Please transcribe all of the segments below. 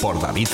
Por David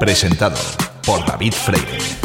Presentado por David Freire.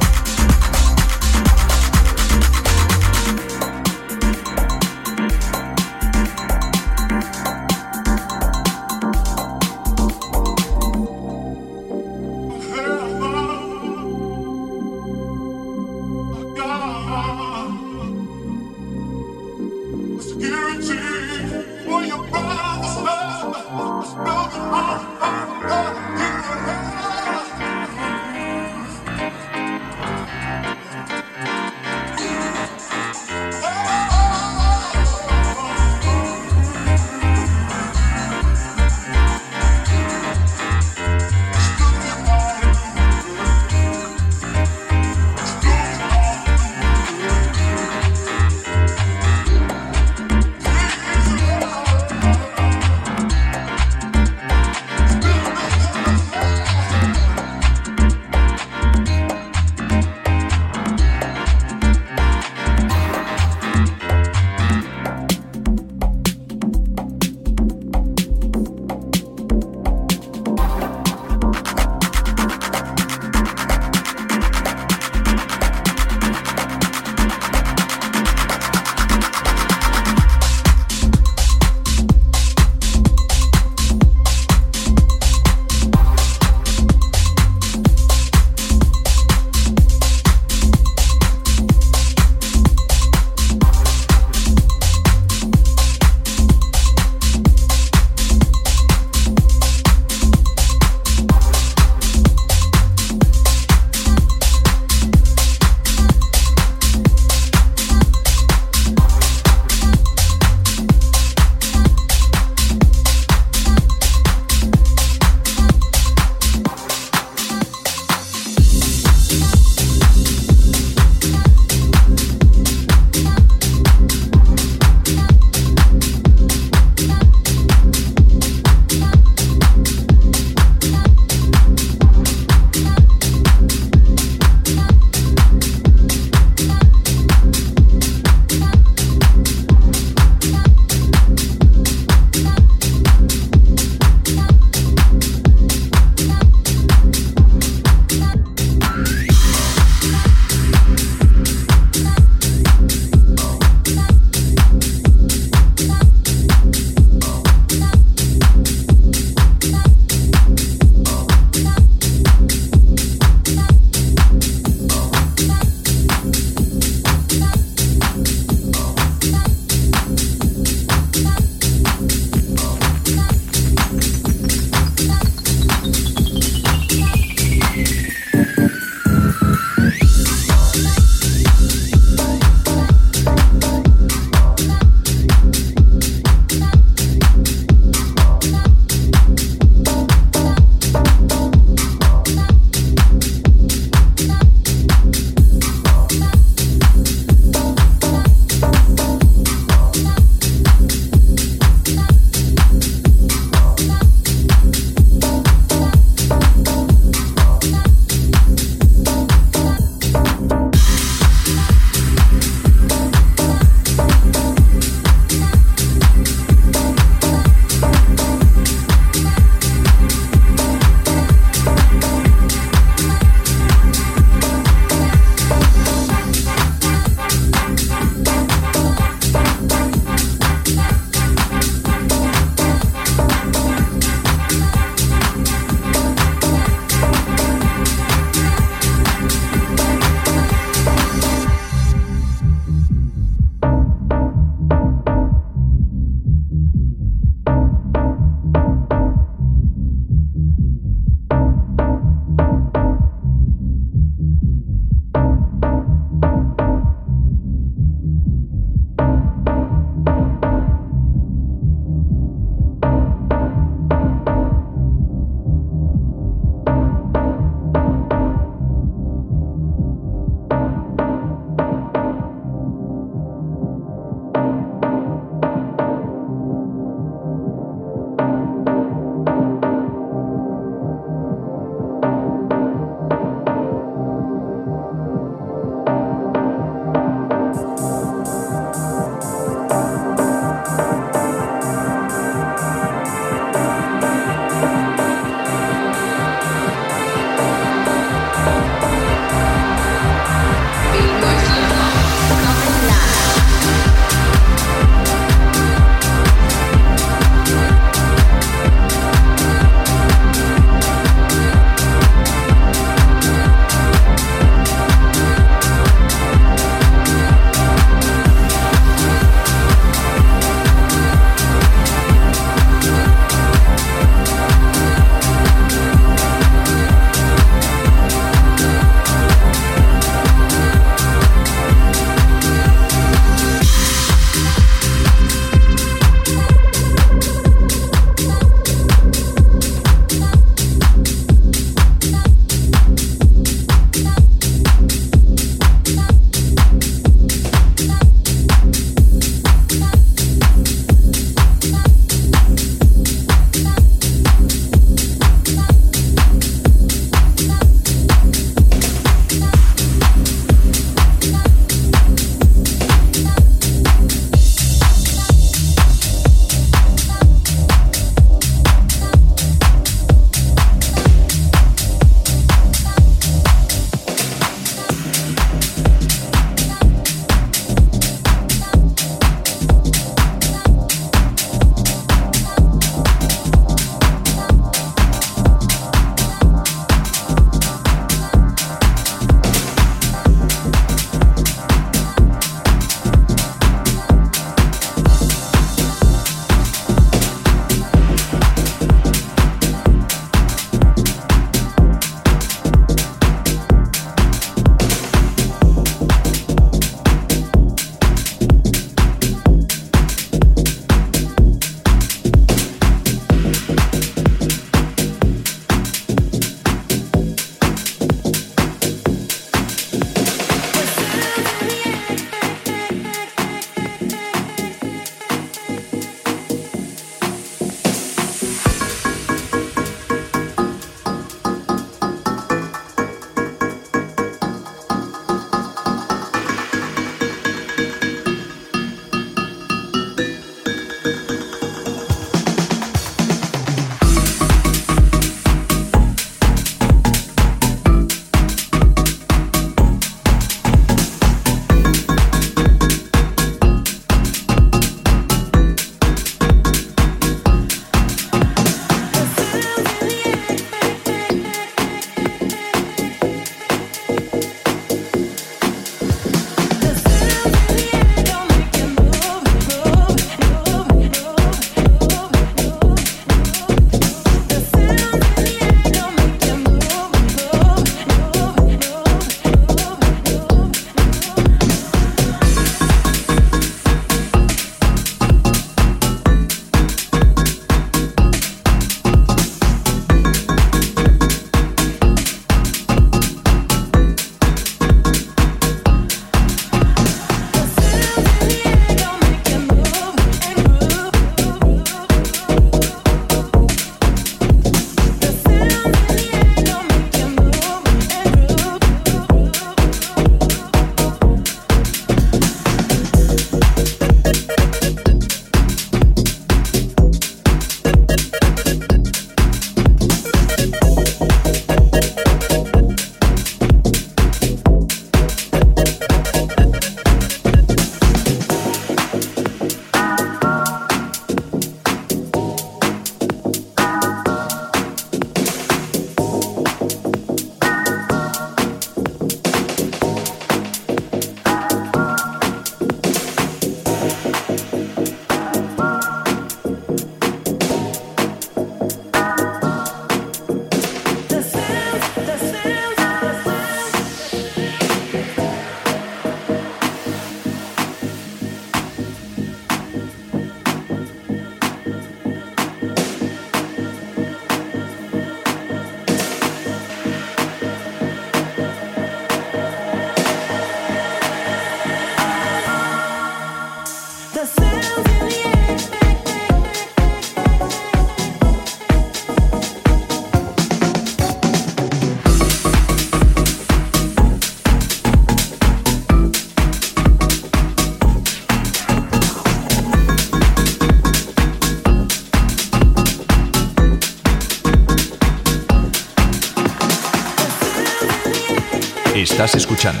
Estás escuchando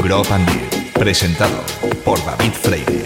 Grop presentado por David Freire.